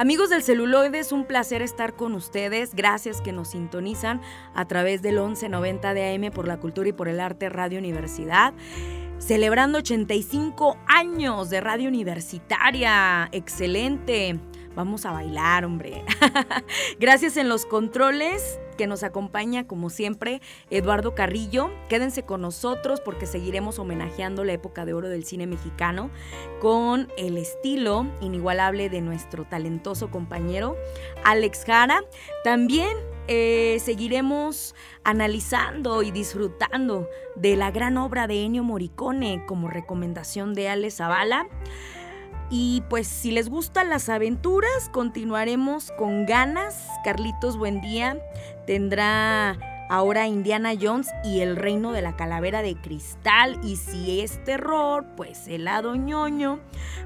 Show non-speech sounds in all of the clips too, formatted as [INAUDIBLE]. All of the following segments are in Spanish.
Amigos del celuloide, es un placer estar con ustedes. Gracias que nos sintonizan a través del 1190 de AM por la Cultura y por el Arte Radio Universidad. Celebrando 85 años de radio universitaria. Excelente. Vamos a bailar, hombre. [LAUGHS] Gracias en los controles que nos acompaña como siempre Eduardo Carrillo. Quédense con nosotros porque seguiremos homenajeando la época de oro del cine mexicano con el estilo inigualable de nuestro talentoso compañero Alex Jara. También eh, seguiremos analizando y disfrutando de la gran obra de Ennio Morricone como recomendación de Alex Zavala. Y pues si les gustan las aventuras, continuaremos con ganas. Carlitos Buendía tendrá ahora Indiana Jones y el reino de la calavera de cristal. Y si es terror, pues el lado ñoño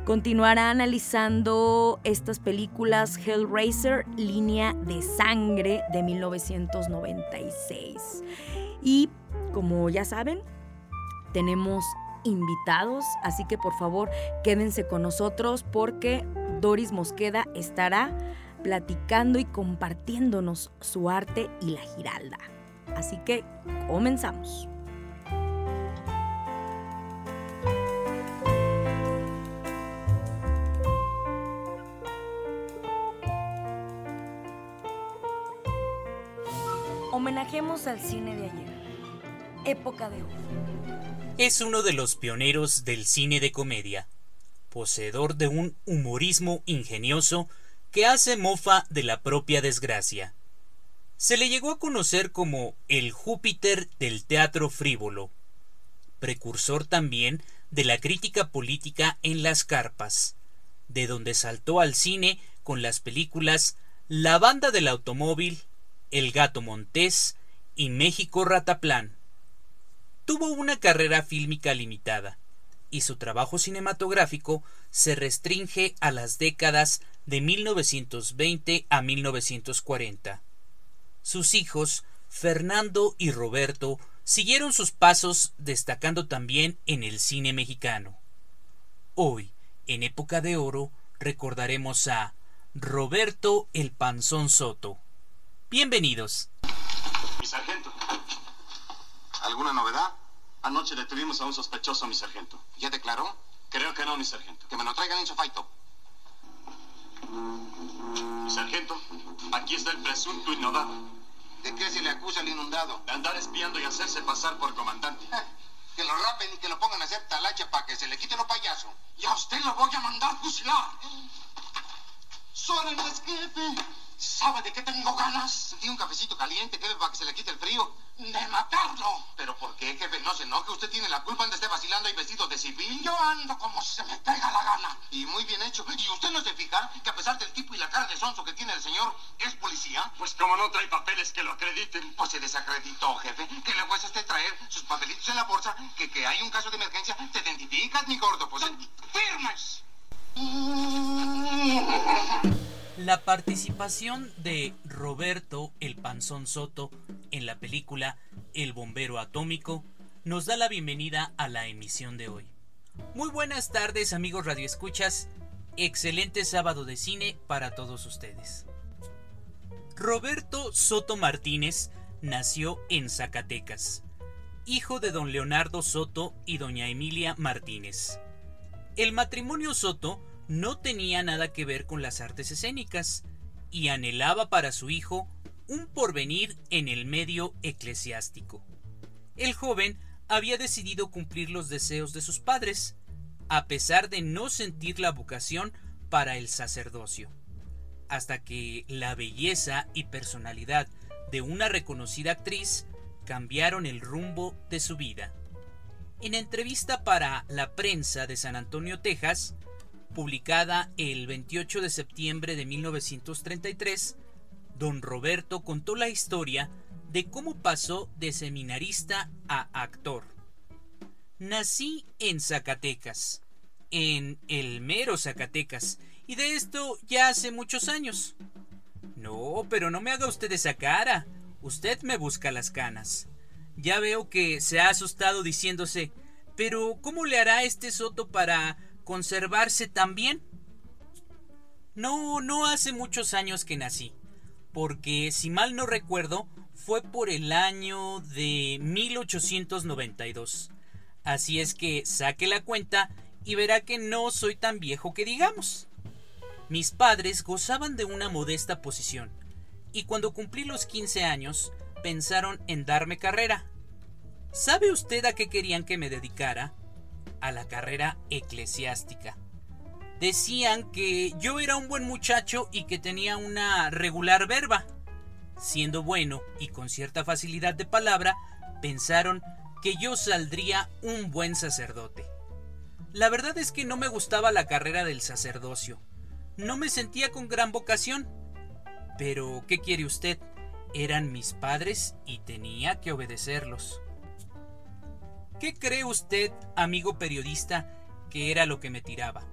continuará analizando estas películas Hellraiser, Línea de Sangre de 1996. Y como ya saben, tenemos invitados, así que por favor quédense con nosotros porque Doris Mosqueda estará platicando y compartiéndonos su arte y la giralda. Así que comenzamos. Homenajemos al cine de ayer, época de oro. Es uno de los pioneros del cine de comedia, poseedor de un humorismo ingenioso que hace mofa de la propia desgracia. Se le llegó a conocer como el Júpiter del teatro frívolo, precursor también de la crítica política en las carpas, de donde saltó al cine con las películas La banda del automóvil, El gato montés y México Rataplan tuvo una carrera fílmica limitada, y su trabajo cinematográfico se restringe a las décadas de 1920 a 1940. Sus hijos, Fernando y Roberto, siguieron sus pasos destacando también en el cine mexicano. Hoy, en época de oro, recordaremos a Roberto el Panzón Soto. Bienvenidos. Mi sargento, ¿Alguna novedad? Anoche detuvimos a un sospechoso, mi sargento. ¿Ya declaró? Creo que no, mi sargento. Que me lo traigan en su faito. Mi sargento, aquí está el presunto inodado. ¿De qué se le acusa al inundado? De andar espiando y hacerse pasar por comandante. que lo rapen y que lo pongan a hacer talacha para que se le quite lo payaso. Y a usted lo voy a mandar fusilar. ¡Sórenles, jefe! ¿Sabe de qué tengo ganas? Sentí un cafecito caliente, jefe, para que se le quite el frío. ¡De matarlo! ¿Pero por qué, jefe? No se enoje. Usted tiene la culpa de estar vacilando y vestido de civil. Yo ando como se me pega la gana. Y muy bien hecho. ¿Y usted no se fija que a pesar del tipo y la cara de sonso que tiene el señor, es policía? Pues como no trae papeles que lo acrediten. Pues se desacreditó, jefe. Que le cuesta usted traer sus papelitos en la bolsa, que, que hay un caso de emergencia. ¿Te identificas, mi gordo? Pues... ¡Firmes! [LAUGHS] La participación de Roberto el Panzón Soto en la película El Bombero Atómico nos da la bienvenida a la emisión de hoy. Muy buenas tardes amigos radioescuchas, excelente sábado de cine para todos ustedes. Roberto Soto Martínez nació en Zacatecas, hijo de don Leonardo Soto y doña Emilia Martínez. El matrimonio Soto no tenía nada que ver con las artes escénicas y anhelaba para su hijo un porvenir en el medio eclesiástico. El joven había decidido cumplir los deseos de sus padres, a pesar de no sentir la vocación para el sacerdocio, hasta que la belleza y personalidad de una reconocida actriz cambiaron el rumbo de su vida. En entrevista para La Prensa de San Antonio, Texas, publicada el 28 de septiembre de 1933, don Roberto contó la historia de cómo pasó de seminarista a actor. Nací en Zacatecas, en el mero Zacatecas, y de esto ya hace muchos años. No, pero no me haga usted esa cara. Usted me busca las canas. Ya veo que se ha asustado diciéndose, pero ¿cómo le hará este Soto para conservarse tan bien? No, no hace muchos años que nací, porque si mal no recuerdo, fue por el año de 1892. Así es que saque la cuenta y verá que no soy tan viejo que digamos. Mis padres gozaban de una modesta posición, y cuando cumplí los 15 años, pensaron en darme carrera. ¿Sabe usted a qué querían que me dedicara? A la carrera eclesiástica. Decían que yo era un buen muchacho y que tenía una regular verba. Siendo bueno y con cierta facilidad de palabra, pensaron que yo saldría un buen sacerdote. La verdad es que no me gustaba la carrera del sacerdocio. No me sentía con gran vocación. Pero, ¿qué quiere usted? Eran mis padres y tenía que obedecerlos. ¿Qué cree usted, amigo periodista, que era lo que me tiraba?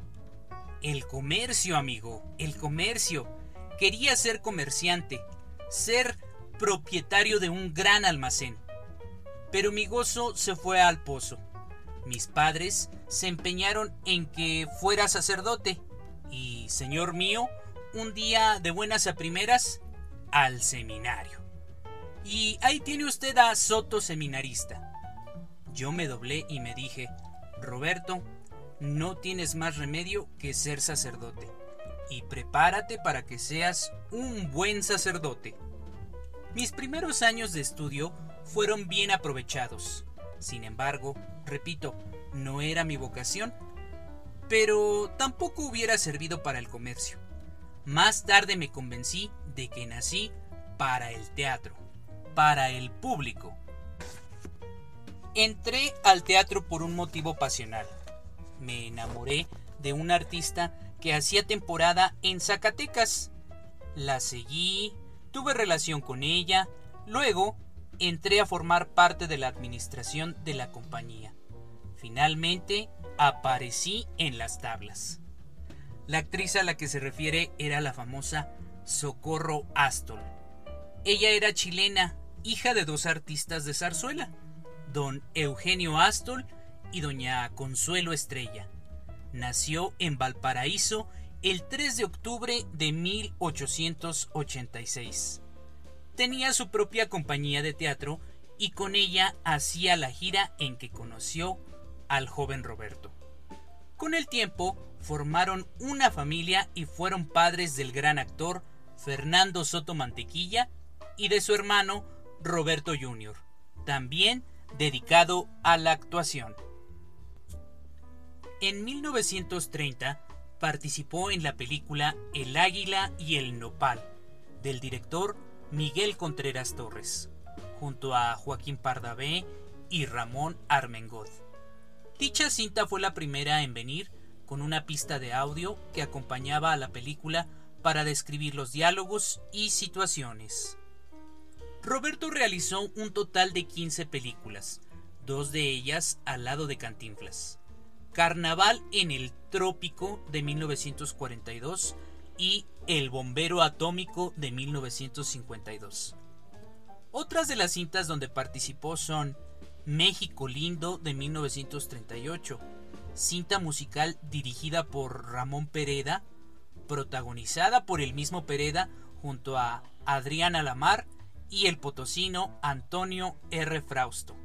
El comercio, amigo, el comercio. Quería ser comerciante, ser propietario de un gran almacén. Pero mi gozo se fue al pozo. Mis padres se empeñaron en que fuera sacerdote y, señor mío, un día de buenas a primeras al seminario. Y ahí tiene usted a Soto Seminarista. Yo me doblé y me dije, Roberto, no tienes más remedio que ser sacerdote. Y prepárate para que seas un buen sacerdote. Mis primeros años de estudio fueron bien aprovechados. Sin embargo, repito, no era mi vocación, pero tampoco hubiera servido para el comercio. Más tarde me convencí de que nací para el teatro para el público. Entré al teatro por un motivo pasional. Me enamoré de una artista que hacía temporada en Zacatecas. La seguí, tuve relación con ella, luego entré a formar parte de la administración de la compañía. Finalmente aparecí en las tablas. La actriz a la que se refiere era la famosa Socorro Astol. Ella era chilena hija de dos artistas de zarzuela, don Eugenio Astol y doña Consuelo Estrella. Nació en Valparaíso el 3 de octubre de 1886. Tenía su propia compañía de teatro y con ella hacía la gira en que conoció al joven Roberto. Con el tiempo formaron una familia y fueron padres del gran actor Fernando Soto Mantequilla y de su hermano Roberto Jr., también dedicado a la actuación. En 1930 participó en la película El Águila y el Nopal, del director Miguel Contreras Torres, junto a Joaquín Pardavé y Ramón Armengod. Dicha cinta fue la primera en venir con una pista de audio que acompañaba a la película para describir los diálogos y situaciones. Roberto realizó un total de 15 películas, dos de ellas al lado de Cantinflas. Carnaval en el Trópico de 1942 y El Bombero Atómico de 1952. Otras de las cintas donde participó son México Lindo de 1938, cinta musical dirigida por Ramón Pereda, protagonizada por el mismo Pereda junto a Adriana Lamar y el potosino Antonio R. Frausto.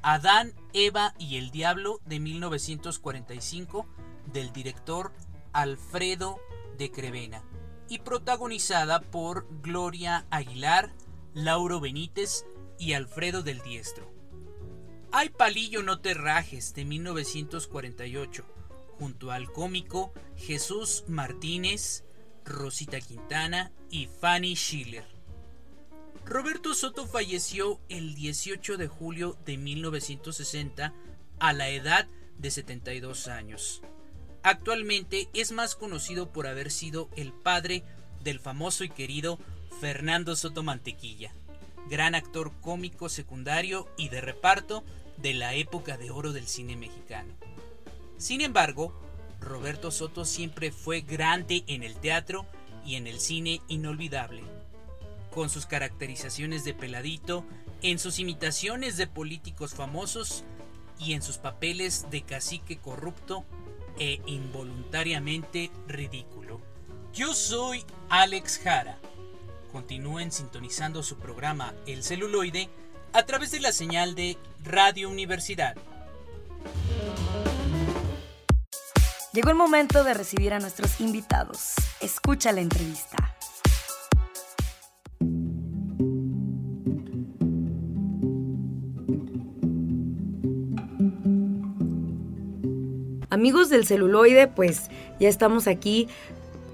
Adán, Eva y el Diablo de 1945 del director Alfredo de Crevena y protagonizada por Gloria Aguilar, Lauro Benítez y Alfredo del Diestro. Hay Palillo no te rajes de 1948 junto al cómico Jesús Martínez, Rosita Quintana y Fanny Schiller. Roberto Soto falleció el 18 de julio de 1960 a la edad de 72 años. Actualmente es más conocido por haber sido el padre del famoso y querido Fernando Soto Mantequilla, gran actor cómico secundario y de reparto de la época de oro del cine mexicano. Sin embargo, Roberto Soto siempre fue grande en el teatro y en el cine inolvidable con sus caracterizaciones de peladito, en sus imitaciones de políticos famosos y en sus papeles de cacique corrupto e involuntariamente ridículo. Yo soy Alex Jara. Continúen sintonizando su programa El celuloide a través de la señal de Radio Universidad. Llegó el momento de recibir a nuestros invitados. Escucha la entrevista. Amigos del celuloide, pues ya estamos aquí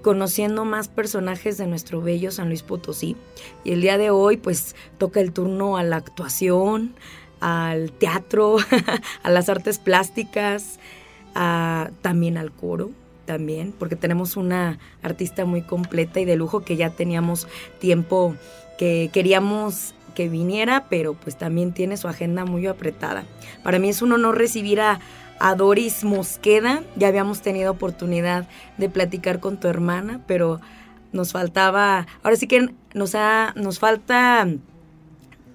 conociendo más personajes de nuestro bello San Luis Potosí. Y el día de hoy, pues toca el turno a la actuación, al teatro, [LAUGHS] a las artes plásticas, también al coro, también, porque tenemos una artista muy completa y de lujo que ya teníamos tiempo que queríamos que viniera, pero pues también tiene su agenda muy apretada. Para mí es un honor recibir a Doris Mosqueda. Ya habíamos tenido oportunidad de platicar con tu hermana, pero nos faltaba, ahora sí que nos, nos falta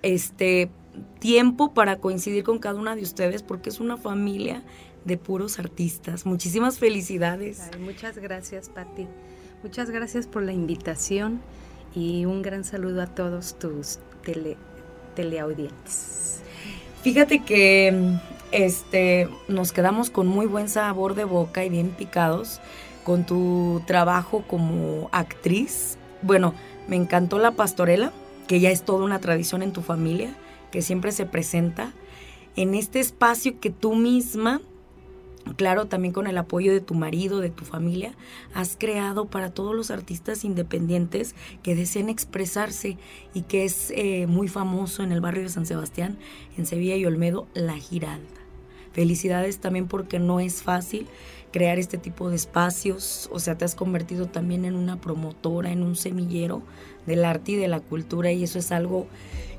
este tiempo para coincidir con cada una de ustedes porque es una familia de puros artistas. Muchísimas felicidades. muchas gracias, Patti. Muchas gracias por la invitación y un gran saludo a todos tus tele, teleaudientes. Fíjate que este, nos quedamos con muy buen sabor de boca y bien picados con tu trabajo como actriz. Bueno, me encantó la pastorela, que ya es toda una tradición en tu familia, que siempre se presenta en este espacio que tú misma claro, también con el apoyo de tu marido, de tu familia, has creado para todos los artistas independientes que deseen expresarse y que es eh, muy famoso en el barrio de San Sebastián, en Sevilla y Olmedo, La Giralda. Felicidades también porque no es fácil crear este tipo de espacios, o sea, te has convertido también en una promotora, en un semillero del arte y de la cultura y eso es algo,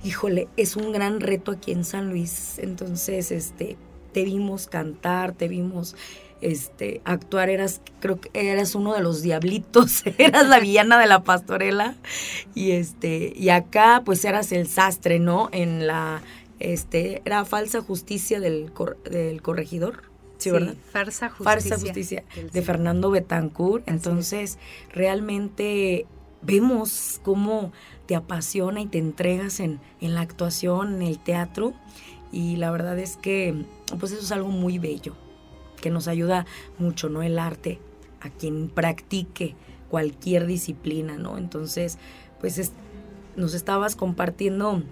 híjole, es un gran reto aquí en San Luis. Entonces, este, te vimos cantar, te vimos este, actuar, eras, creo que eras uno de los diablitos, [LAUGHS] eras la villana de la pastorela, y este, y acá pues eras el sastre, ¿no? En la, este, era falsa justicia del, del corregidor. Sí, ¿verdad? Farsa justicia. Farsa justicia de Fernando Betancourt. Entonces, realmente vemos cómo te apasiona y te entregas en, en la actuación, en el teatro. Y la verdad es que pues eso es algo muy bello, que nos ayuda mucho, ¿no? El arte, a quien practique cualquier disciplina, ¿no? Entonces, pues nos estabas compartiendo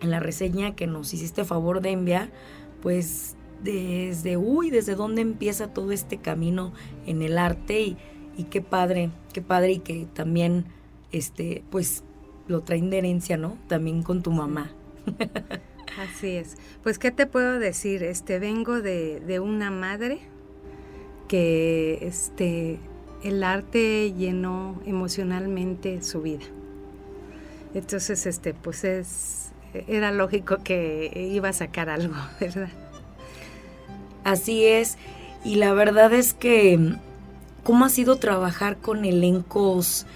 en la reseña que nos hiciste favor de enviar, pues desde, uy, desde dónde empieza todo este camino en el arte y, y qué padre, qué padre y que también, este, pues lo traen de herencia, ¿no? También con tu mamá. Así es. Pues, ¿qué te puedo decir? Este, vengo de, de una madre que este, el arte llenó emocionalmente su vida. Entonces, este, pues es, era lógico que iba a sacar algo, [LAUGHS] ¿verdad? Así es. Y la verdad es que, ¿cómo ha sido trabajar con elencos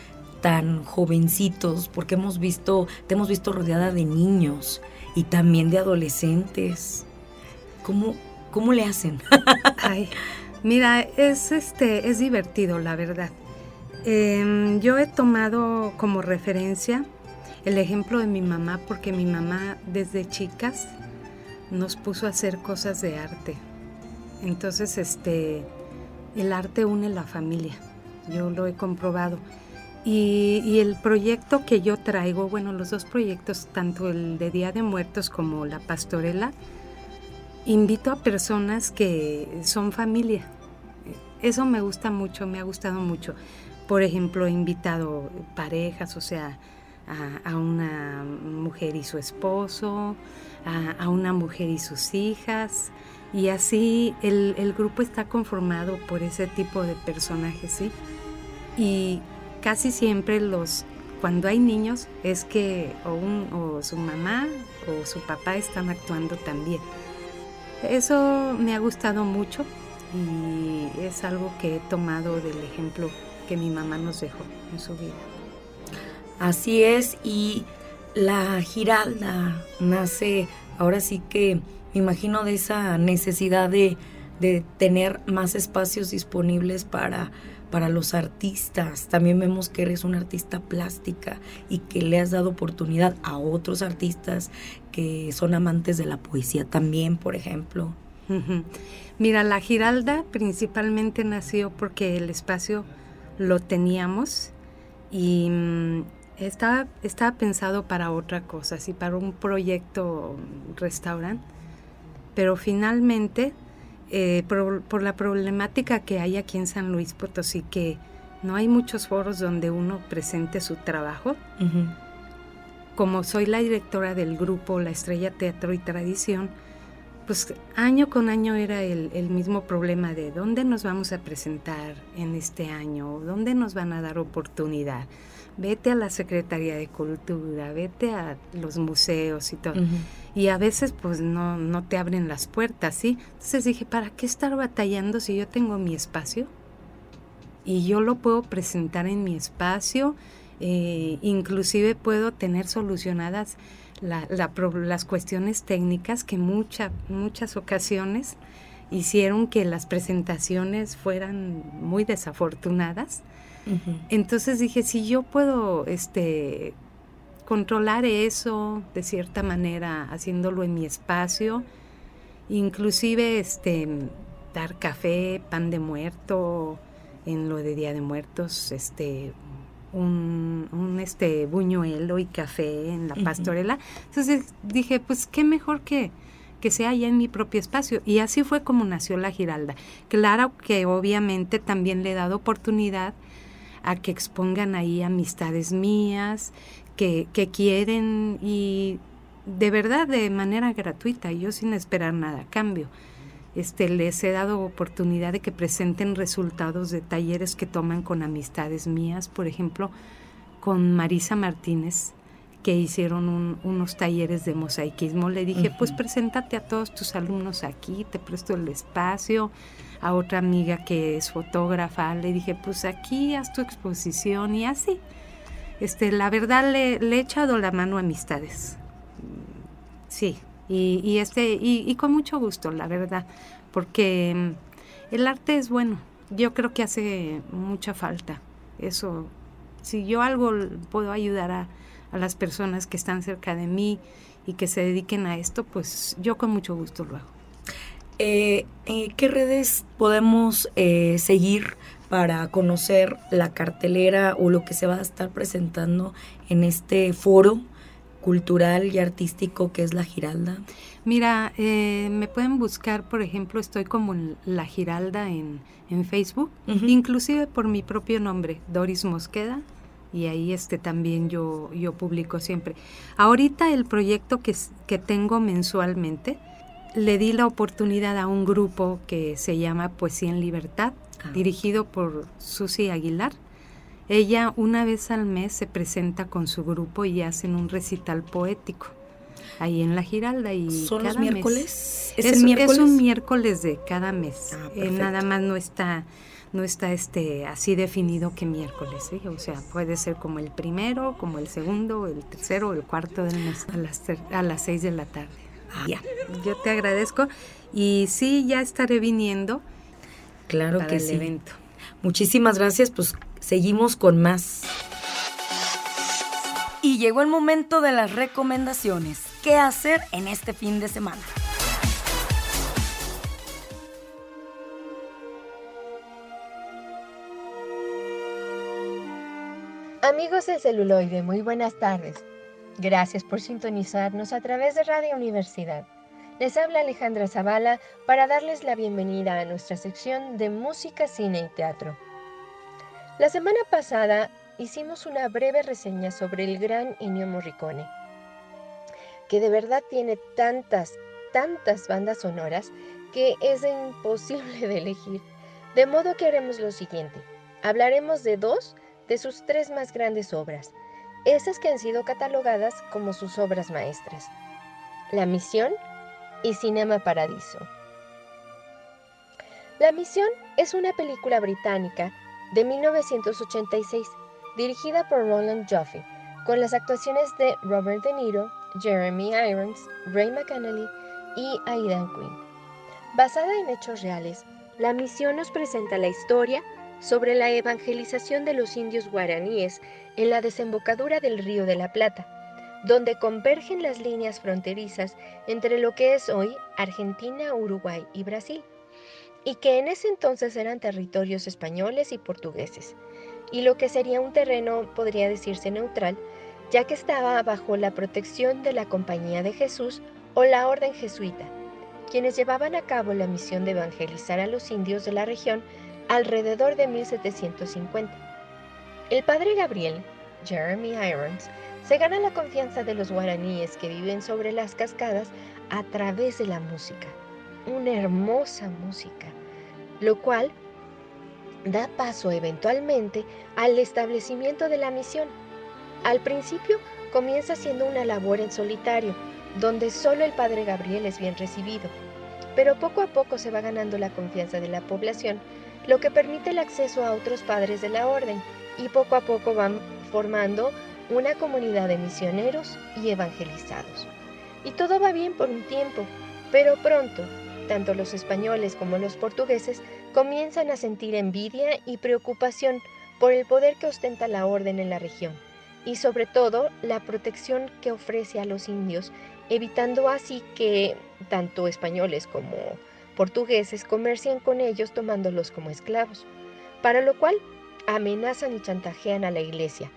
tan jovencitos? Porque hemos visto, te hemos visto rodeada de niños y también de adolescentes. ¿Cómo, cómo le hacen? [LAUGHS] Ay, mira, es, este, es divertido, la verdad. Em, yo he tomado como referencia el ejemplo de mi mamá porque mi mamá desde chicas nos puso a hacer cosas de arte. Entonces, este, el arte une la familia. Yo lo he comprobado. Y, el proyecto que yo traigo, bueno, los dos proyectos, tanto el de Día de Muertos como la pastorela, invito a personas que son familia. Eso me gusta mucho, me ha gustado mucho. Por ejemplo, he invitado parejas, o sea, a, una mujer y su esposo, a, una mujer y sus hijas. Y así el, el, grupo está conformado por ese tipo de personajes, ¿sí? Y casi siempre los, cuando hay niños, es que o, su mamá o su papá están actuando también. Eso me ha gustado mucho y es algo que he tomado del ejemplo que mi mamá nos dejó en su vida. Así es, y la Giralda nace, ahora sí que me imagino de esa necesidad de, de tener más espacios disponibles para, para los artistas. También vemos que eres una artista plástica y que le has dado oportunidad a otros artistas que son amantes de la poesía también, por ejemplo. Mira, la Giralda principalmente nació porque el espacio lo teníamos y mm, estaba, pensado para otra cosa, así para un proyecto restaurante, pero finalmente eh, por, la problemática que hay aquí en San Luis Potosí, que no hay muchos foros donde uno presente su trabajo. Como soy la directora del grupo La Estrella Teatro y Tradición, pues año con año era el, el, mismo problema de dónde nos vamos a presentar en este año, dónde nos van a dar oportunidad vete a la Secretaría de Cultura, vete a los museos y todo. Y a veces pues no, no te abren las puertas, ¿sí? Entonces dije, ¿para qué estar batallando si yo tengo mi espacio? Y yo lo puedo presentar en mi espacio, eh, inclusive puedo tener solucionadas las cuestiones técnicas que mucha, muchas ocasiones hicieron que las presentaciones fueran muy desafortunadas. Entonces dije, si yo puedo este, controlar eso de cierta manera, haciéndolo en mi espacio, inclusive este, dar café, pan de muerto, en lo de Día de Muertos, este, un, este buñuelo y café en la pastorela. Entonces dije, pues qué mejor que, que sea ya en mi propio espacio. Y así fue como nació la Giralda. Claro que obviamente también le he dado oportunidad a que expongan ahí amistades mías que, que quieren y de verdad de manera gratuita, yo sin esperar nada a cambio. Este, les he dado oportunidad de que presenten resultados de talleres que toman con amistades mías, por ejemplo, con Marisa Martínez, que hicieron unos talleres de mosaicismo. Le dije, pues preséntate a todos tus alumnos aquí, te presto el espacio a otra amiga que es fotógrafa, le dije, pues aquí haz tu exposición y así. Este, la verdad le, he echado la mano a amistades. Sí, y, este, y, con mucho gusto, la verdad, porque mm, el arte es bueno. Yo creo que hace mucha falta. Eso, si yo algo puedo ayudar a, a las personas que están cerca de mí y que se dediquen a esto, pues yo con mucho gusto lo hago. Eh, eh, ¿Qué redes podemos eh, seguir para conocer la cartelera o lo que se va a estar presentando en este foro cultural y artístico que es La Giralda? Mira, me pueden buscar, por ejemplo, estoy como La Giralda en, Facebook, inclusive por mi propio nombre, Doris Mosqueda, y ahí este también yo, yo publico siempre. Ahorita el proyecto que, que tengo mensualmente, le di la oportunidad a un grupo que se llama Poesía en Libertad, ah. dirigido por Susi Aguilar. Ella una vez al mes se presenta con su grupo y hacen un recital poético ahí en la Giralda y ¿Son los miércoles? ¿Es, ¿Es, un miércoles de cada mes. Ah, eh, nada más no está no está este así definido que miércoles, o sea, puede ser como el primero, como el segundo, el tercero, el cuarto del mes a las a las seis de la tarde. Ya, yo te agradezco y sí, ya estaré viniendo. Claro que el sí. evento. Muchísimas gracias, pues seguimos con más. Y llegó el momento de las recomendaciones. ¿Qué hacer en este fin de semana? Amigos del celuloide, muy buenas tardes. Gracias por sintonizarnos a través de Radio Universidad. Les habla Alejandra Zavala para darles la bienvenida a nuestra sección de música, cine y teatro. La semana pasada hicimos una breve reseña sobre el gran Ennio Morricone, que de verdad tiene tantas, tantas bandas sonoras que es imposible [LAUGHS] de elegir. De modo que haremos lo siguiente. Hablaremos de dos de sus tres más grandes obras, esas que han sido catalogadas como sus obras maestras. La Misión y Cinema Paradiso. La Misión es una película británica de 1986 dirigida por Roland Joffe, con las actuaciones de Robert De Niro, Jeremy Irons, Ray McAnally y Aidan Quinn. Basada en hechos reales, la misión nos presenta la historia sobre la evangelización de los indios guaraníes en la desembocadura del Río de la Plata, donde convergen las líneas fronterizas entre lo que es hoy Argentina, Uruguay y Brasil, y que en ese entonces eran territorios españoles y portugueses y lo que sería un terreno podría decirse neutral, ya que estaba bajo la protección de la Compañía de Jesús o la Orden Jesuita, quienes llevaban a cabo la misión de evangelizar a los indios de la región alrededor de 1750. El padre Gabriel, Jeremy Irons, se gana la confianza de los guaraníes que viven sobre las cascadas a través de la música, una hermosa música, lo cual da paso eventualmente al establecimiento de la misión. Al principio comienza siendo una labor en solitario, donde solo el padre Gabriel es bien recibido, pero poco a poco se va ganando la confianza de la población, lo que permite el acceso a otros padres de la orden y poco a poco van formando una comunidad de misioneros y evangelizados. Y todo va bien por un tiempo, pero pronto, tanto los españoles como los portugueses comienzan a sentir envidia y preocupación por el poder que ostenta la orden en la región y sobre todo la protección que ofrece a los indios, evitando así que tanto españoles como portugueses comercian con ellos tomándolos como esclavos, para lo cual amenazan y chantajean a la iglesia,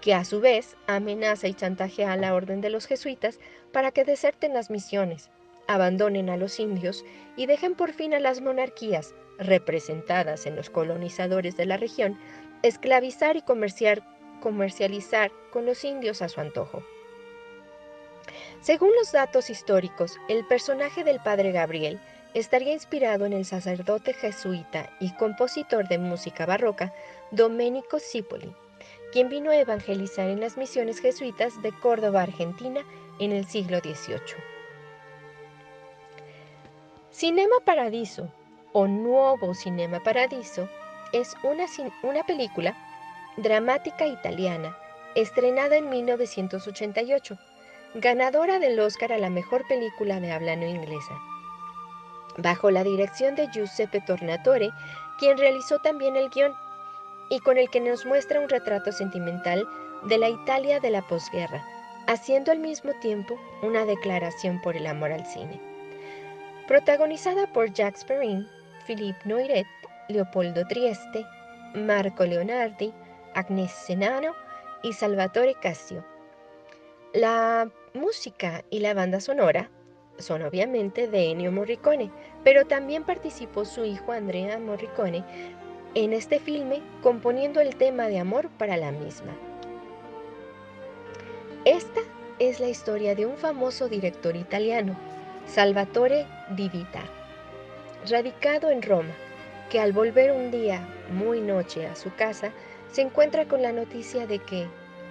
que a su vez amenaza y chantajea a la orden de los jesuitas para que deserten las misiones, abandonen a los indios y dejen por fin a las monarquías, representadas en los colonizadores de la región, esclavizar y comercializar con los indios a su antojo. Según los datos históricos, el personaje del padre Gabriel estaría inspirado en el sacerdote jesuita y compositor de música barroca Domenico Cipoli, quien vino a evangelizar en las misiones jesuitas de Córdoba, Argentina, en el siglo XVIII. Cinema Paradiso o Nuovo Cinema Paradiso es una, una película dramática italiana estrenada en 1988, ganadora del Oscar a la mejor película de habla no inglesa. Bajo la dirección de Giuseppe Tornatore, quien realizó también el guion, y con el que nos muestra un retrato sentimental de la Italia de la posguerra, haciendo al mismo tiempo una declaración por el amor al cine. Protagonizada por Jacques Perrin, Philippe Noiret, Leopoldo Trieste, Marco Leonardi, Agnes Senano y Salvatore Cassio. La música y la banda sonora son obviamente de Ennio Morricone, pero también participó su hijo Andrea Morricone en este filme componiendo el tema de amor para la misma. Esta es la historia de un famoso director italiano, Salvatore Di Vita radicado en Roma, que al volver un día muy noche a su casa, se encuentra con la noticia de que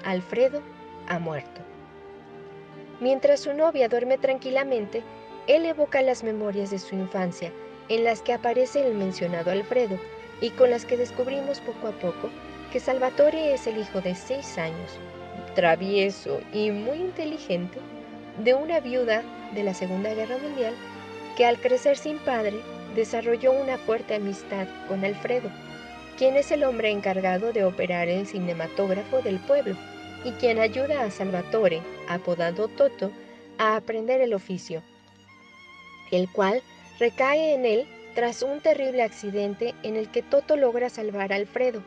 Alfredo ha muerto. Mientras su novia duerme tranquilamente, él evoca las memorias de su infancia, en las que aparece el mencionado Alfredo, y con las que descubrimos poco a poco que Salvatore es el hijo de seis años, travieso y muy inteligente, de una viuda de la Segunda Guerra Mundial que al crecer sin padre desarrolló una fuerte amistad con Alfredo, quien es el hombre encargado de operar el cinematógrafo del pueblo y quien ayuda a Salvatore, apodado Toto, a aprender el oficio, el cual recae en él tras un terrible accidente en el que Toto logra salvar a Alfredo,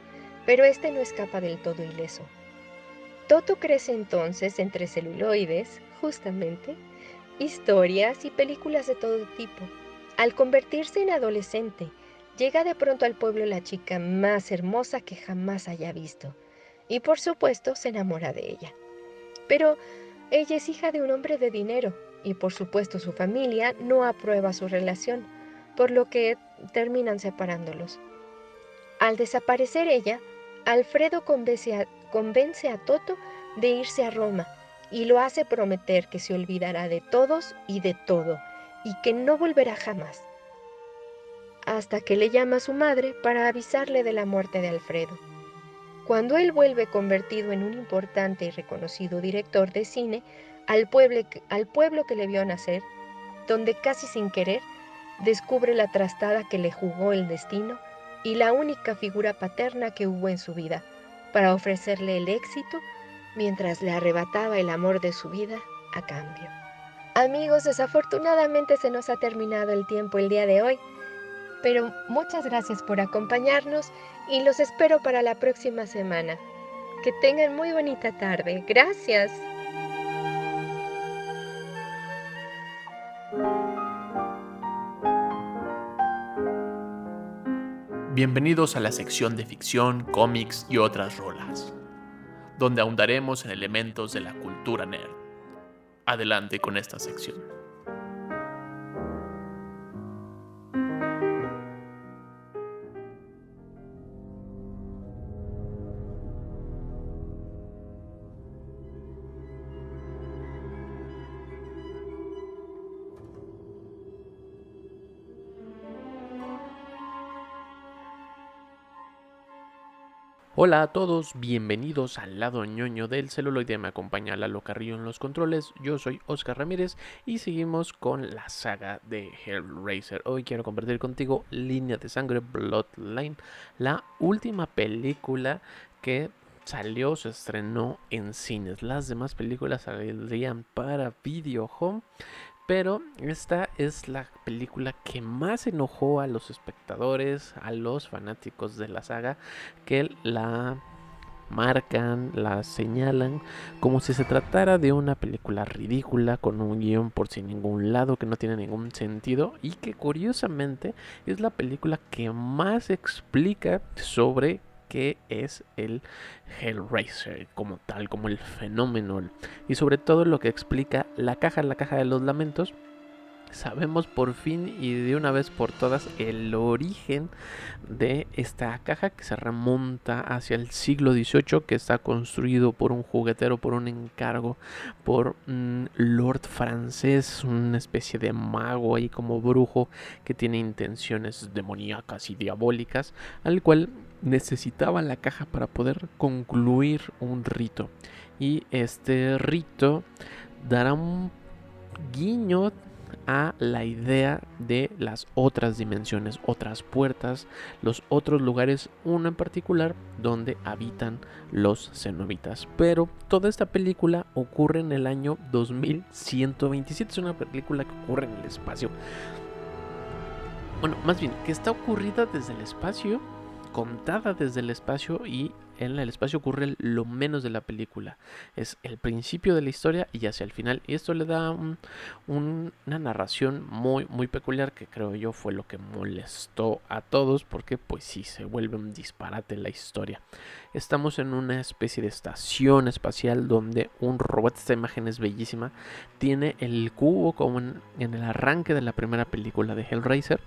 pero este no escapa del todo ileso. Toto crece entonces entre celuloides, justamente, historias y películas de todo tipo, al convertirse en adolescente, llega de pronto al pueblo la chica más hermosa que jamás haya visto. y por supuesto se enamora de ella. Pero ella es hija de un hombre de dinero y por supuesto su familia no aprueba su relación, por lo que terminan separándolos. Al desaparecer ella, Alfredo convence a, convence a Toto de irse a Roma y lo hace prometer que se olvidará de todos y de todo y que no volverá jamás. Hasta que le llama a su madre para avisarle de la muerte de Alfredo. Cuando él vuelve convertido en un importante y reconocido director de cine al pueblo, al pueblo que le vio nacer, donde casi sin querer descubre la trastada que le jugó el destino y la única figura paterna que hubo en su vida para ofrecerle el éxito mientras le arrebataba el amor de su vida a cambio. Amigos, desafortunadamente se nos ha terminado el tiempo el día de hoy, pero muchas gracias por acompañarnos y los espero para la próxima semana. Que tengan muy bonita tarde. Gracias. Bienvenidos a la sección de ficción, cómics y otras rolas, donde ahondaremos en elementos de la cultura nerd. Adelante con esta sección. Hola a todos, bienvenidos al lado ñoño del celuloide. Me acompaña Lalo Carrillo en los controles. Yo soy Oscar Ramírez y seguimos con la saga de Hellraiser. Hoy quiero compartir contigo Línea de Sangre Bloodline, la última película que salió, se estrenó en cines. Las demás películas saldrían para video home. Pero esta es la película que más enojó a los espectadores, a los fanáticos de la saga, que la marcan, la señalan como si se tratara de una película ridícula con un guion por sin ningún lado que no tiene ningún sentido y que curiosamente es la película que más explica sobre qué es el Hellraiser como tal, como el fenómeno y sobre todo lo que explica la caja, la caja de los lamentos. Sabemos por fin y de una vez por todas el origen de esta caja que se remonta hacia el siglo XVIII, que está construido por un juguetero, por un encargo, por un lord francés, una especie de mago ahí como brujo que tiene intenciones demoníacas y diabólicas, al cual necesitaban la caja para poder concluir un rito. Y este rito dará un guiño a la idea de las otras dimensiones, otras puertas, los otros lugares, uno en particular donde habitan los cenobitas. Pero toda esta película ocurre en el año 2127, es una película que ocurre en el espacio. Bueno, más bien, que está ocurrida desde el espacio contada desde el espacio y en el espacio ocurre lo menos de la película. Es el principio de la historia y hacia el final. Y esto le da una narración muy, muy peculiar que creo yo fue lo que molestó a todos porque pues sí, se vuelve un disparate la historia. Estamos en una especie de estación espacial donde un robot, esta imagen es bellísima, tiene el cubo como en el arranque de la primera película de Hellraiser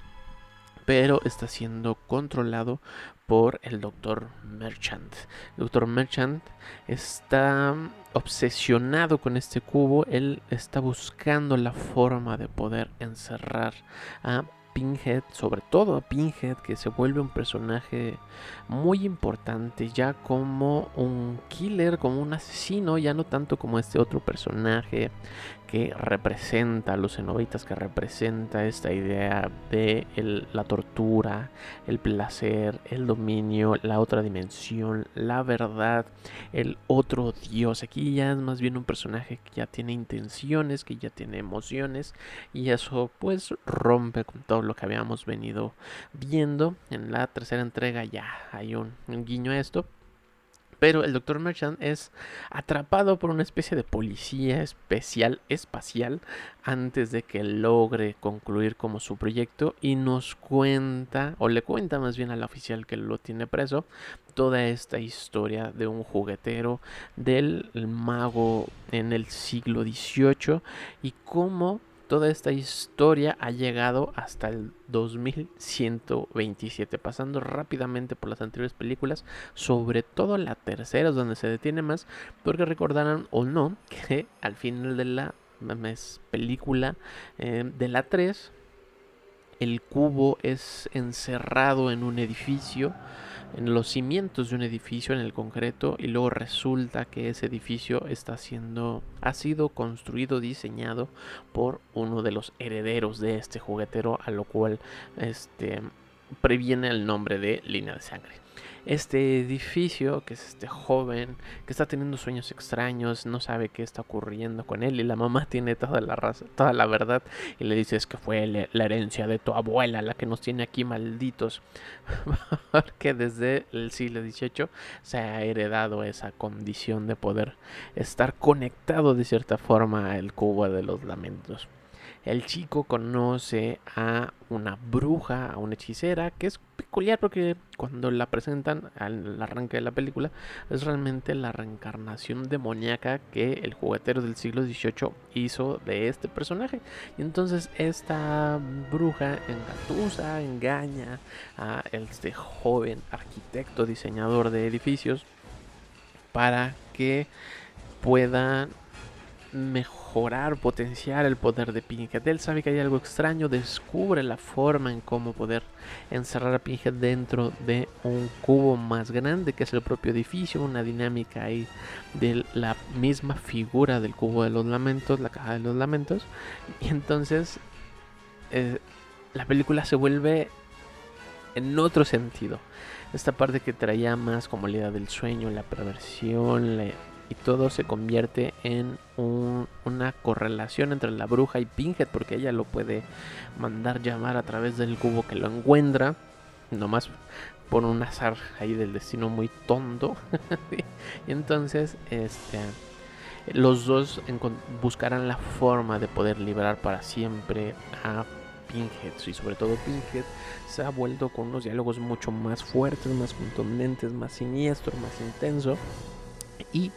pero está siendo controlado por el doctor Merchant. El doctor Merchant está obsesionado con este cubo, él está buscando la forma de poder encerrar a Pinhead, sobre todo a Pinhead, que se vuelve un personaje muy importante ya como un killer, como un asesino, ya no tanto como este otro personaje que representa a los cenobitas, que representa esta idea de la tortura, el placer, el dominio, la otra dimensión, la verdad, el otro dios. Aquí ya es más bien un personaje que ya tiene intenciones, que ya tiene emociones y eso pues rompe con todo lo que habíamos venido viendo. En la tercera entrega ya hay un, un guiño a esto Pero el Dr. Merchant es atrapado por una especie de policía especial espacial antes de que logre concluir como su proyecto y nos cuenta, o le cuenta más bien al oficial que lo tiene preso, toda esta historia de un juguetero del mago en el siglo XVIII y cómo toda esta historia ha llegado hasta el 2127, pasando rápidamente por las anteriores películas, sobre todo la tercera es donde se detiene más, porque recordarán o no que al final de la película eh, de la 3, el cubo es encerrado en un edificio en los cimientos de un edificio en el concreto y luego resulta que ese edificio está siendo ha sido construido diseñado por uno de los herederos de este juguetero a lo cual este previene el nombre de línea de sangre este edificio, que es este joven, que está teniendo sueños extraños, no sabe qué está ocurriendo con él y la mamá [LAUGHS] tiene toda la raza, toda la verdad y le dice es que fue la herencia de tu abuela la que nos tiene aquí malditos, [LAUGHS] porque desde el siglo XVIII se ha heredado esa condición de poder estar conectado de cierta forma al cubo de los lamentos el chico conoce a una bruja, a una hechicera, que es peculiar porque cuando la presentan al arranque de la película es realmente la reencarnación demoníaca que el juguetero del siglo XVIII hizo de este personaje. Y entonces esta bruja engatusa, engaña a este joven arquitecto, diseñador de edificios para que pueda mejorar, potenciar el poder de Pinhead. Él sabe que hay algo extraño, descubre la forma en cómo poder encerrar a Pinhead dentro de un cubo más grande que es el propio edificio, una dinámica ahí de la misma figura del cubo de los lamentos, la caja de los lamentos. Y entonces eh, la película se vuelve en otro sentido. Esta parte que traía más como la idea del sueño, la perversión, la y todo se convierte en una correlación entre la bruja y Pinhead porque ella lo puede mandar llamar a través del cubo que lo encuentra nomás por un azar ahí del destino muy tonto. [LAUGHS] Y entonces este los dos buscarán la forma de poder liberar para siempre a Pinhead y sobre todo Pinhead se ha vuelto con unos diálogos mucho más fuertes, más contundentes, más siniestro, más intenso y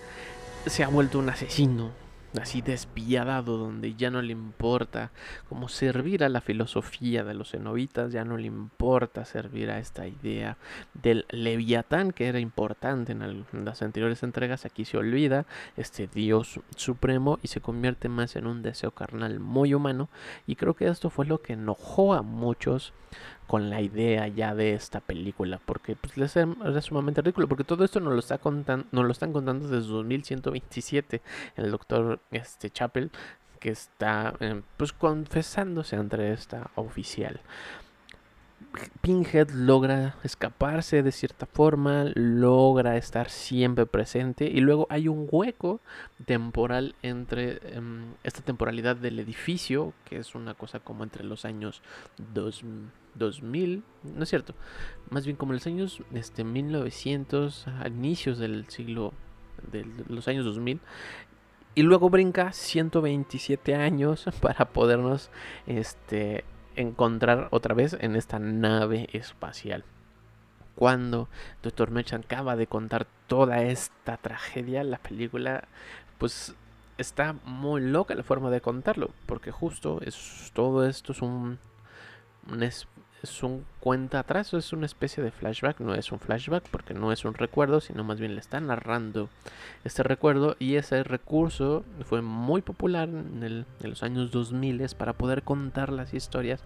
se ha vuelto un asesino, así despiadado, donde ya no le importa como servir a la filosofía de los cenobitas, ya no le importa servir a esta idea del leviatán que era importante en, las anteriores entregas, aquí se olvida este dios supremo y se convierte más en un deseo carnal muy humano y creo que esto fue lo que enojó a muchos con la idea ya de esta película, porque pues, les era sumamente ridículo, porque todo esto nos lo, está contando, nos lo están contando desde 2127, el doctor este, Chappell, que está eh, pues confesándose ante esta oficial. Pinhead logra escaparse de cierta forma, logra estar siempre presente y luego hay un hueco temporal entre em, esta temporalidad del edificio, que es una cosa como entre los años 2000, no es cierto, más bien como los años este, 1900, a inicios del siglo, de los años 2000, y luego brinca 127 años [LAUGHS] para podernos este, encontrar otra vez en esta nave espacial. Cuando Dr. Merchant acaba de contar toda esta tragedia, la película pues está muy loca la forma de contarlo, porque justo es, todo esto es un, un cuenta atrás, es una especie de flashback, no es un flashback porque no es un recuerdo, sino más bien le está narrando este recuerdo y ese recurso fue muy popular en, en los años 2000 para poder contar las historias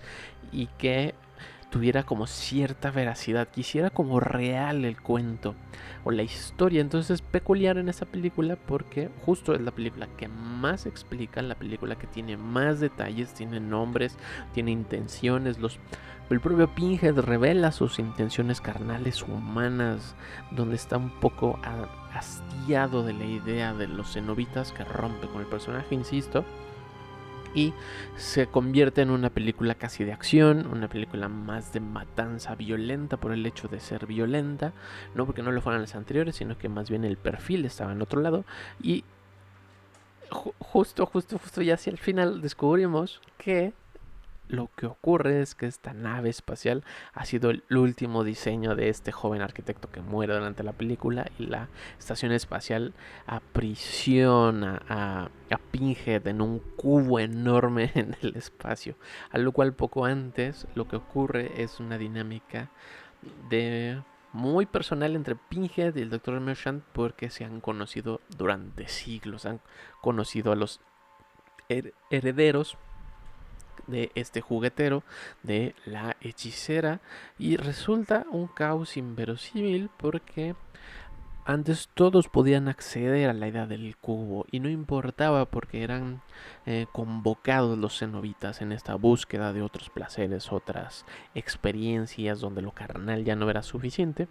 y que tuviera como cierta veracidad, quisiera como real el cuento o la historia. Entonces es peculiar en esa película porque justo es la película que más explica, la película que tiene más detalles, tiene nombres, tiene intenciones, los el propio Pinhead revela sus intenciones carnales humanas, donde está un poco hastiado de la idea de los cenobitas que rompe con el personaje, insisto. Y se convierte en una película casi de acción, una película más de matanza violenta por el hecho de ser violenta, no porque no lo fueran las anteriores, sino que más bien el perfil estaba en otro lado. Y justo, justo, justo ya hacia el final descubrimos que lo que ocurre es que esta nave espacial ha sido el último diseño de este joven arquitecto que muere durante la película y la estación espacial aprisiona a, a Pinhead en un cubo enorme [LAUGHS] en el espacio. A lo cual poco antes lo que ocurre es una dinámica de muy personal entre Pinhead y el Dr. Merchant porque se han conocido durante siglos, han conocido a los herederos de este juguetero, de la hechicera, y resulta un caos inverosímil porque antes todos podían acceder a la idea del cubo y no importaba porque eran eh, convocados los cenobitas en esta búsqueda de otros placeres, otras experiencias donde lo carnal ya no era suficiente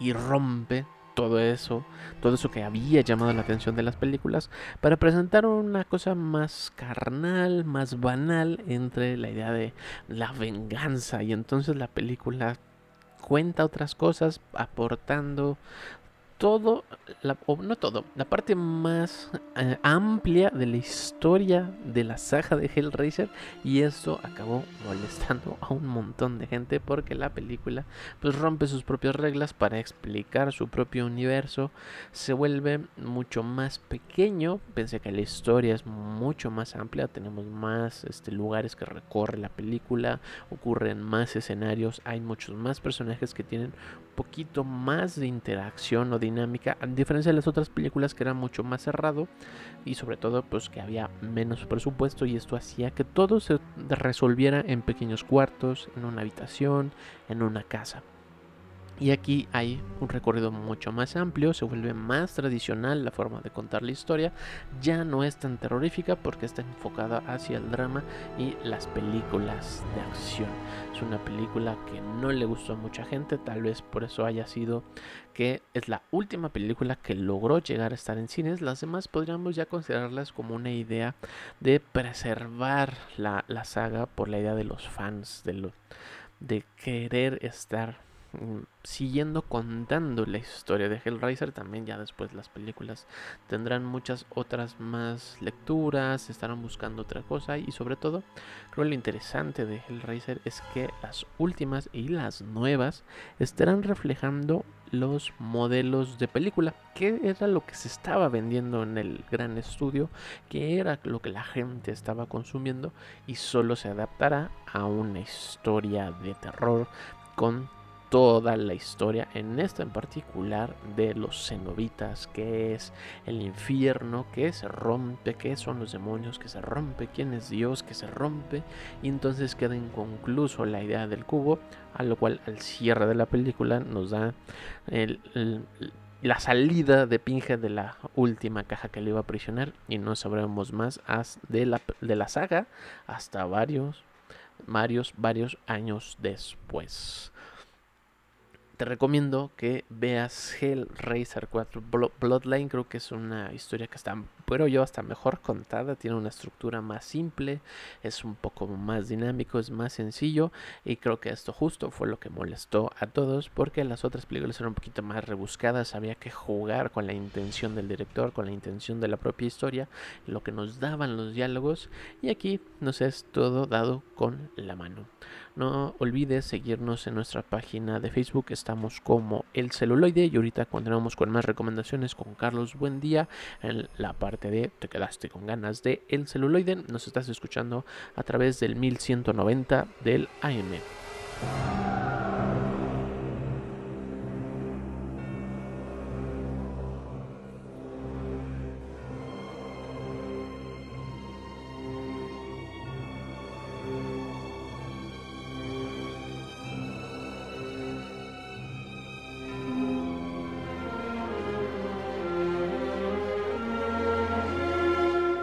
y rompe todo eso, todo eso que había llamado la atención de las películas, para presentar una cosa más carnal, más banal entre la idea de la venganza. Y entonces la película cuenta otras cosas aportando todo, o no todo, la parte más eh, amplia de la historia de la saga de Hellraiser y esto acabó molestando a un montón de gente porque la película pues rompe sus propias reglas para explicar su propio universo, se vuelve mucho más pequeño, pensé que la historia es mucho más amplia, tenemos más este, lugares que recorre la película, ocurren más escenarios, hay muchos más personajes que tienen poquito más de interacción o dinámica, a diferencia de las otras películas que era mucho más cerrado y sobre todo pues que había menos presupuesto y esto hacía que todo se resolviera en pequeños cuartos, en una habitación, en una casa. Y aquí hay un recorrido mucho más amplio, se vuelve más tradicional la forma de contar la historia, ya no es tan terrorífica porque está enfocada hacia el drama y las películas de acción. Es una película que no le gustó a mucha gente, tal vez por eso haya sido que es la última película que logró llegar a estar en cines. Las demás podríamos ya considerarlas como una idea de preservar la, saga por la idea de los fans, de, lo, de querer estar siguiendo contando la historia de Hellraiser, también ya después las películas tendrán muchas otras más lecturas, estarán buscando otra cosa y sobre todo creo lo interesante de Hellraiser es que las últimas y las nuevas estarán reflejando los modelos de película, que era lo que se estaba vendiendo en el gran estudio, que era lo que la gente estaba consumiendo y solo se adaptará a una historia de terror con toda la historia, en esta en particular, de los cenobitas, que es el infierno, que se rompe, que son los demonios, que se rompe, quién es Dios, que se rompe, y entonces queda inconcluso la idea del cubo, a lo cual al cierre de la película nos da la salida de Pinge de la última caja que le iba a aprisionar y no sabremos más de la, de la saga hasta varios, varios, varios años después te recomiendo que veas Hellraiser 4 Bloodline. Creo que es una historia que está, pero yo hasta mejor contada. Tiene una estructura más simple, es un poco más dinámico, es más sencillo. Y creo que esto justo fue lo que molestó a todos, porque las otras películas eran un poquito más rebuscadas. Había que jugar con la intención del director, con la intención de la propia historia, lo que nos daban los diálogos. Y aquí nos es todo dado con la mano. No olvides seguirnos en nuestra página de Facebook, estamos como El Celuloide y ahorita continuamos con más recomendaciones con Carlos Buen Día en la parte de Te quedaste con ganas de El Celuloide. Nos estás escuchando a través del 1190 del AM.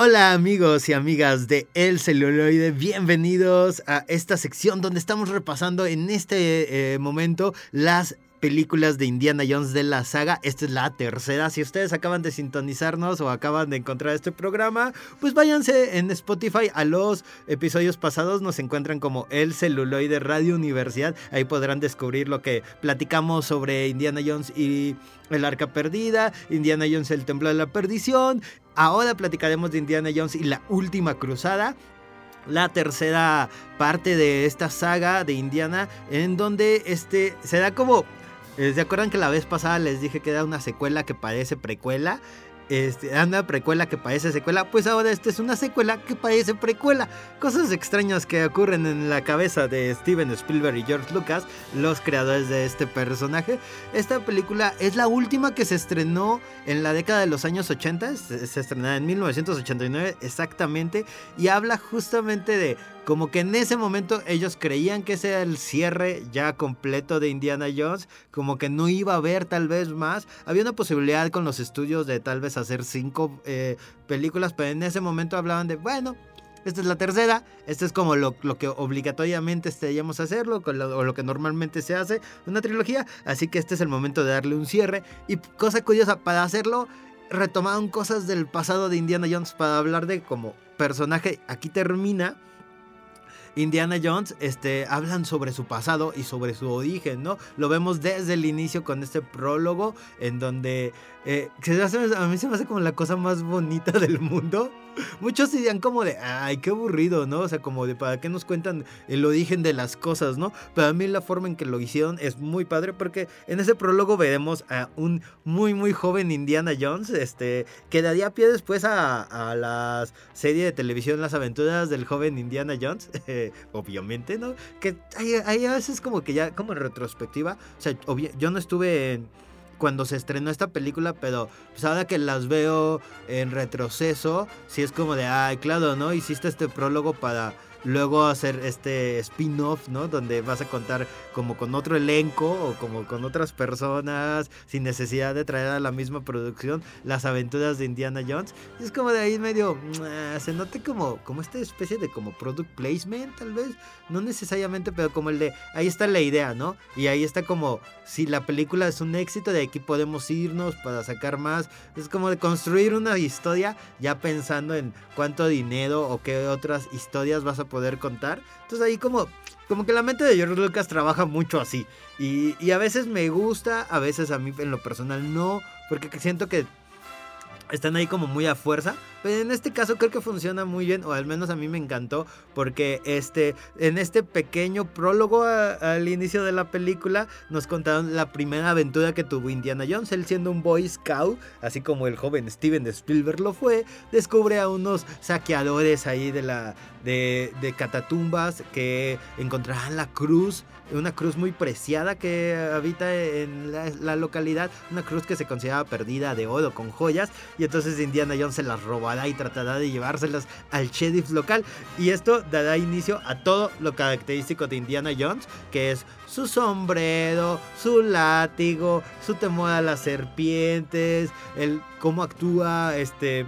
Hola amigos y amigas de El Celuloide, bienvenidos a esta sección donde estamos repasando en este eh, momento las películas de Indiana Jones de la saga. Esta es la tercera. Si ustedes acaban de sintonizarnos o acaban de encontrar este programa, pues váyanse en Spotify a los episodios pasados. Nos encuentran como El Celuloide Radio Universidad. Ahí podrán descubrir lo que platicamos sobre Indiana Jones y el Arca Perdida, Indiana Jones el Templo de la Perdición. Ahora platicaremos de Indiana Jones y la Última Cruzada la tercera parte de esta saga de Indiana en donde este se da como eh, ¿Se acuerdan que la vez pasada les dije que era una secuela que parece precuela? Este, una precuela que parece secuela, pues ahora esta es una secuela que parece precuela. Cosas extrañas que ocurren en la cabeza de Steven Spielberg y George Lucas, los creadores de este personaje. Esta película es la última que se estrenó en la década de los años 80, se, se estrenó en 1989 exactamente, y habla justamente de como que en ese momento ellos creían que ese era el cierre ya completo de Indiana Jones, como que no iba a haber tal vez más. Había una posibilidad con los estudios de tal vez hacer cinco eh, películas, pero en ese momento hablaban de, bueno, esta es la tercera, esto es como lo, que obligatoriamente estaríamos a hacerlo, o lo que normalmente se hace, una trilogía, así que este es el momento de darle un cierre. Y cosa curiosa, para hacerlo, retomaron cosas del pasado de Indiana Jones para hablar de como personaje, aquí termina Indiana Jones, este, hablan sobre su pasado y sobre su origen, ¿no? Lo vemos desde el inicio con este prólogo en donde eh, a mí se me hace como la cosa más bonita del mundo. Muchos dirían como de, ay, qué aburrido, ¿no? O sea, como de, ¿para qué nos cuentan el origen de las cosas, ¿no? Pero a mí la forma en que lo hicieron es muy padre porque en ese prólogo veremos a un muy, muy joven Indiana Jones, este, que daría pie después a, a la serie de televisión Las aventuras del joven Indiana Jones, [LAUGHS] obviamente, ¿no? Que hay, a veces como que ya, como en retrospectiva, o sea, yo no estuve en cuando se estrenó esta película, pero pues ahora que las veo en retroceso, sí es como de, ay, claro, ¿no? Hiciste este prólogo para luego hacer este spin-off, ¿no? Donde vas a contar como con otro elenco o como con otras personas sin necesidad de traer a la misma producción las aventuras de Indiana Jones. Y es como de ahí medio, se note como, como esta especie de como product placement tal vez, no necesariamente, pero como el de, ahí está la idea, ¿no? Y ahí está como, si la película es un éxito, de aquí podemos irnos para sacar más. Es como de construir una historia ya pensando en cuánto dinero o qué otras historias vas a poder contar. Entonces ahí como, como que la mente de George Lucas trabaja mucho así. Y, y a veces me gusta, a veces a mí en lo personal no, porque siento que están ahí como muy a fuerza. Pero en este caso creo que funciona muy bien, o al menos a mí me encantó, porque este, en este pequeño prólogo al inicio de la película nos contaron la primera aventura que tuvo Indiana Jones. Él siendo un Boy Scout, así como el joven Steven Spielberg lo fue, descubre a unos saqueadores ahí de la de, de catatumbas que encontrarán la cruz una cruz muy preciada que habita en la, localidad, una cruz que se consideraba perdida de oro con joyas y entonces Indiana Jones se las robará y tratará de llevárselas al sheriff local. Y esto dará inicio a todo lo característico de Indiana Jones, que es su sombrero, su látigo, su temor a las serpientes, el cómo actúa este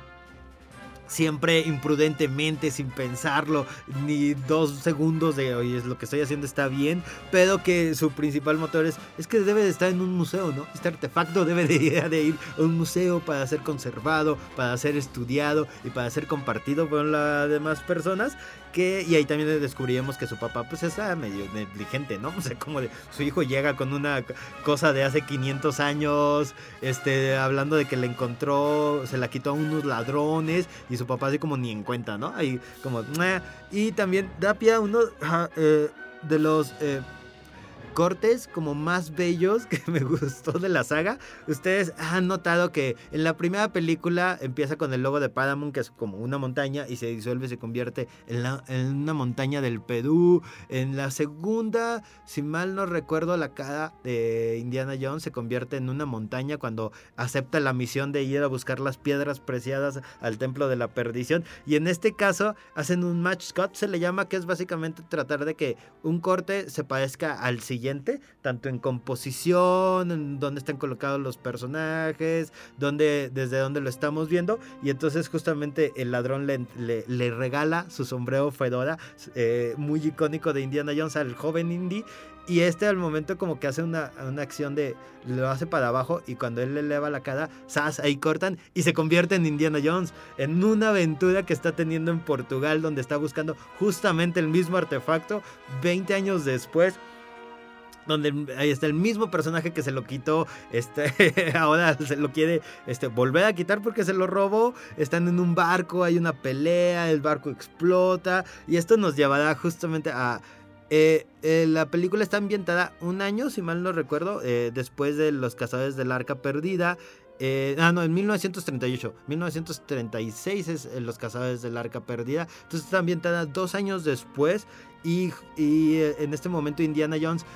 siempre imprudentemente, sin pensarlo, ni dos segundos de, oye, es lo que estoy haciendo está bien, pero que su principal motor es, es que debe de estar en un museo, ¿no? Este artefacto debe de, [LAUGHS] de ir a un museo para ser conservado, para ser estudiado y para ser compartido con las demás personas que, y ahí también descubrimos que su papá pues es medio negligente, ¿no? [LAUGHS] O sea, como de su hijo llega con una cosa de hace 500 años, este, hablando de que le encontró, se la quitó a unos ladrones y su papá así como ni en cuenta, ¿no? Ahí como, y también da pie a uno eh, de los... Eh, cortes como más bellos que me [LAUGHS] gustó de la saga. Ustedes han notado que en la primera película empieza con el logo de Paramount, que es como una montaña, y se disuelve, se convierte en, en una montaña del Perú. En la segunda, si mal no recuerdo, la cara de Indiana Jones se convierte en una montaña cuando acepta la misión de ir a buscar las piedras preciadas al templo de la perdición. Y en este caso hacen un match cut, se le llama, que es básicamente tratar de que un corte se parezca al siguiente tanto en composición, en dónde están colocados los personajes, desde dónde lo estamos viendo. Y entonces justamente el ladrón le, le, regala su sombrero fedora, eh, muy icónico de Indiana Jones al joven Indy. Y este al momento como que hace una, una, acción de... Lo hace para abajo y cuando él le eleva la cara, ¡zas! Ahí cortan y se convierte en Indiana Jones. En una aventura que está teniendo en Portugal donde está buscando justamente el mismo artefacto 20 años después donde ahí está el mismo personaje que se lo quitó, este, [LAUGHS] ahora se lo quiere este, volver a quitar porque se lo robó, están en un barco, hay una pelea, el barco explota y esto nos llevará justamente a eh, eh, la película está ambientada un año, si mal no recuerdo, eh, después de Los Cazadores del Arca Perdida. ah, no, en 1938. 1936 es Los Cazadores del Arca Perdida. Entonces está ambientada dos años después. Y, en este momento Indiana Jones,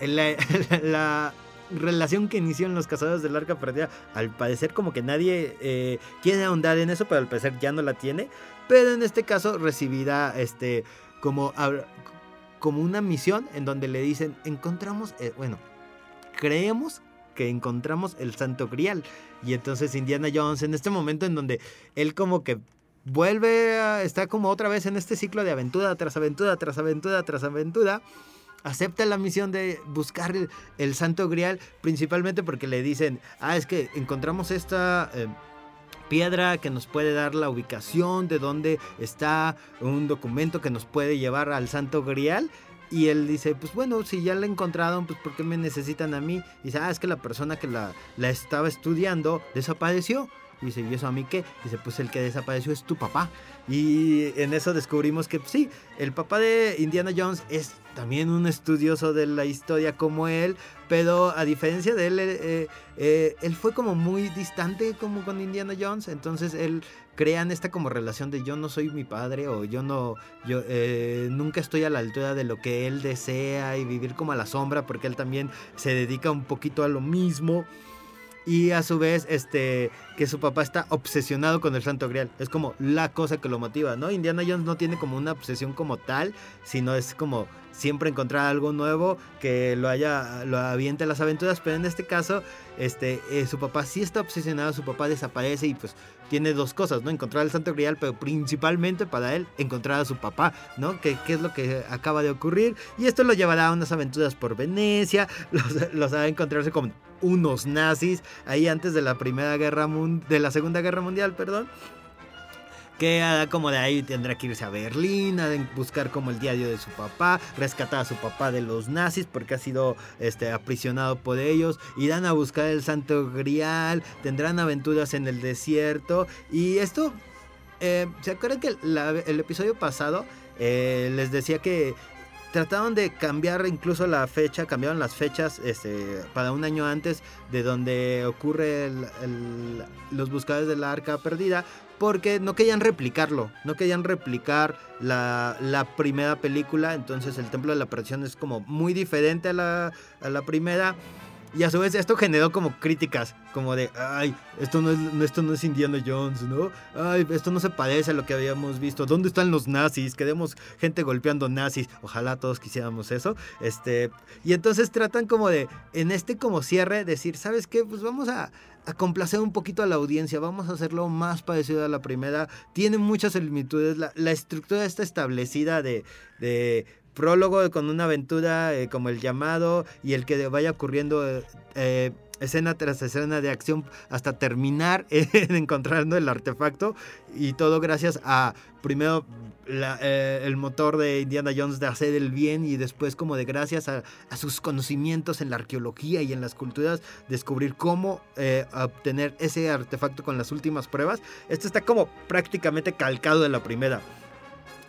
la, [LAUGHS] la, relación que inició en Los Cazadores del Arca Perdida, al parecer como que nadie quiere ahondar en eso, pero al parecer ya no la tiene. Pero en este caso recibirá este como como una misión en donde le dicen, encontramos, eh, bueno, creemos que encontramos el Santo Grial. Y entonces Indiana Jones, en este momento en donde él como que vuelve a, está como otra vez en este ciclo de aventura tras aventura, tras aventura, tras aventura, acepta la misión de buscar el, Santo Grial, principalmente porque le dicen, ah, es que encontramos esta... Eh, piedra que nos puede dar la ubicación de dónde está un documento que nos puede llevar al Santo Grial. Y él dice, pues bueno, si ya la encontraron, pues ¿por qué me necesitan a mí? Dice, ah, es que la persona que la, la estaba estudiando desapareció. Y dice, ¿y eso a mí qué? Dice, pues el que desapareció es tu papá. Y en eso descubrimos que pues, sí, el papá de Indiana Jones es también un estudioso de la historia como él, pero a diferencia de él, eh, eh, él fue como muy distante como con Indiana Jones, entonces él crean esta como relación de yo no soy mi padre o yo no, yo eh, nunca estoy a la altura de lo que él desea y vivir como a la sombra porque él también se dedica un poquito a lo mismo y a su vez este que su papá está obsesionado con el Santo Grial. Es como la cosa que lo motiva, ¿no? Indiana Jones no tiene como una obsesión como tal, sino es como siempre encontrar algo nuevo que lo haya lo aviente a las aventuras, pero en este caso este eh, su papá sí está obsesionado, su papá desaparece y pues tiene dos cosas, ¿no? Encontrar el Santo Grial, pero principalmente para él encontrar a su papá, ¿no? Que, es lo que acaba de ocurrir y esto lo llevará a unas aventuras por Venecia, [LAUGHS] los, los a encontrarse con unos nazis ahí antes de la primera guerra de la segunda guerra mundial, perdón. Que como de ahí tendrá que irse a Berlín a buscar como el diario de su papá, rescatar a su papá de los nazis porque ha sido este, aprisionado por ellos. Irán a buscar el Santo Grial, tendrán aventuras en el desierto. Y esto, eh, ¿se acuerdan que el episodio pasado eh, les decía que trataron de cambiar incluso la fecha, cambiaron las fechas este, para un año antes de donde ocurre los buscadores de la arca perdida, porque no querían replicarlo, no querían replicar la, primera película, entonces el Templo de la Perdición es como muy diferente a la, a la primera. Y a su vez esto generó como críticas, como de, ay, esto no es, esto no es Indiana Jones, ¿no? Ay, esto no se parece a lo que habíamos visto. ¿Dónde están los nazis? Queremos gente golpeando nazis. Ojalá todos quisiéramos eso. Este, y entonces tratan como de, en este como cierre, decir, ¿sabes qué? Pues vamos a, complacer un poquito a la audiencia, vamos a hacerlo más parecido a la primera. Tiene muchas similitudes, la, estructura está establecida de prólogo con una aventura eh, como el llamado y el que vaya ocurriendo eh, eh, escena tras escena de acción hasta terminar [LAUGHS] en encontrando el artefacto y todo gracias a primero el motor de Indiana Jones de hacer el bien y después como de gracias a, sus conocimientos en la arqueología y en las culturas descubrir cómo obtener ese artefacto con las últimas pruebas. Esto está como prácticamente calcado de la primera.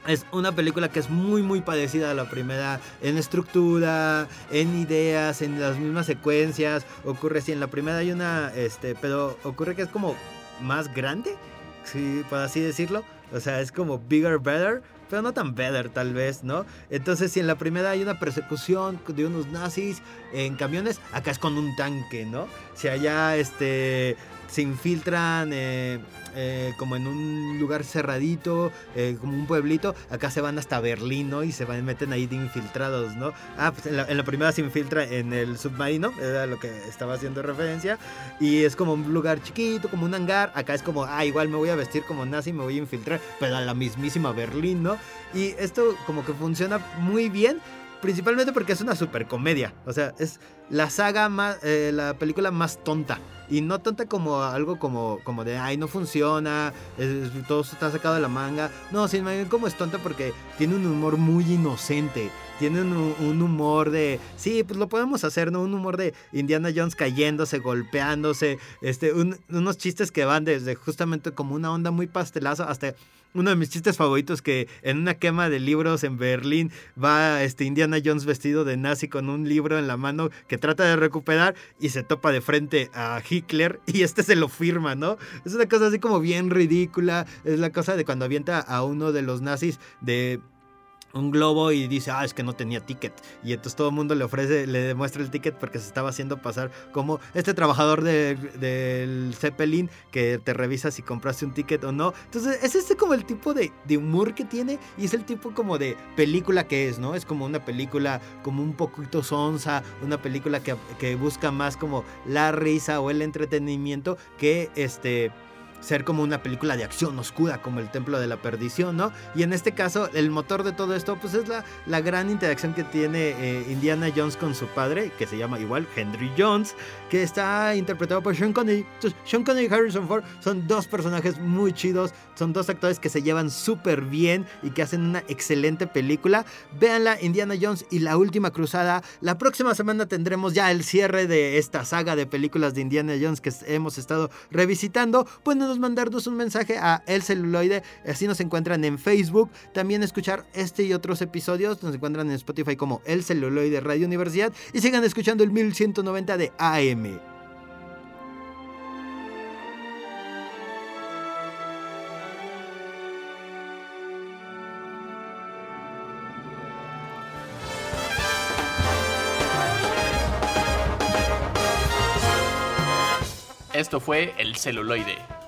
Es una película que es muy muy parecida a la primera en estructura, en ideas, en las mismas secuencias. Ocurre si en la primera hay una, este, pero ocurre que es como más grande, sí, por así decirlo. O sea, es como bigger, better, pero no tan better tal vez, ¿no? Entonces, si en la primera hay una persecución de unos nazis en camiones, acá es con un tanque, ¿no? Si allá, este, se infiltran eh, eh, como en un lugar cerradito, eh, como un pueblito. Acá se van hasta Berlín, ¿no? Y se van, meten ahí de infiltrados, ¿no? Ah, pues en la, en la primera se infiltra en el submarino, era lo que estaba haciendo referencia. Y es como un lugar chiquito, como un hangar. Acá es como, ah, igual me voy a vestir como nazi, me voy a infiltrar, pero a la mismísima Berlín, ¿no? Y esto como que funciona muy bien principalmente porque es una super comedia. O sea, es la saga más, eh, la película más tonta. Y no tonta como algo como, como de, ay, no funciona, es- todo está sacado de la manga. No, sino más bien como es tonta porque tiene un humor muy inocente. Tiene un, humor de, sí, pues lo podemos hacer, ¿no? Un humor de Indiana Jones cayéndose, golpeándose, este, un- unos chistes que van desde justamente como una onda muy pastelazo hasta uno de mis chistes favoritos que en una quema de libros en Berlín va este Indiana Jones vestido de nazi con un libro en la mano que trata de recuperar y se topa de frente a Hitler [LAUGHS] y este se lo firma, ¿no? Es una cosa así como bien ridícula, es la cosa de cuando avienta a uno de los nazis de un globo y dice, ah, es que no tenía ticket. Y entonces todo el mundo le ofrece, le demuestra el ticket porque se estaba haciendo pasar como este trabajador de- del Zeppelin que te revisa si compraste un ticket o no. Entonces es este como el tipo de, de humor que tiene y es el tipo como de película que es, ¿no? Es como una película como un poquito sonsa, una película que, que busca más como la risa o el entretenimiento que este ser como una película de acción oscura como el Templo de la Perdición, ¿no? Y en este caso el motor de todo esto pues es la, la gran interacción que tiene eh, Indiana Jones con su padre, que se llama igual Henry Jones, que está interpretado por Sean Connery. Entonces, Sean Connery y Harrison Ford son dos personajes muy chidos, son dos actores que se llevan súper bien y que hacen una excelente película. Véanla, Indiana Jones y la última cruzada. La próxima semana tendremos ya el cierre de esta saga de películas de Indiana Jones que hemos estado revisitando. Mandarnos un mensaje a El Celuloide, así nos encuentran en Facebook. También escuchar este y otros episodios nos encuentran en Spotify como El Celuloide Radio Universidad y sigan escuchando el 1190 de AM. Esto fue El Celuloide.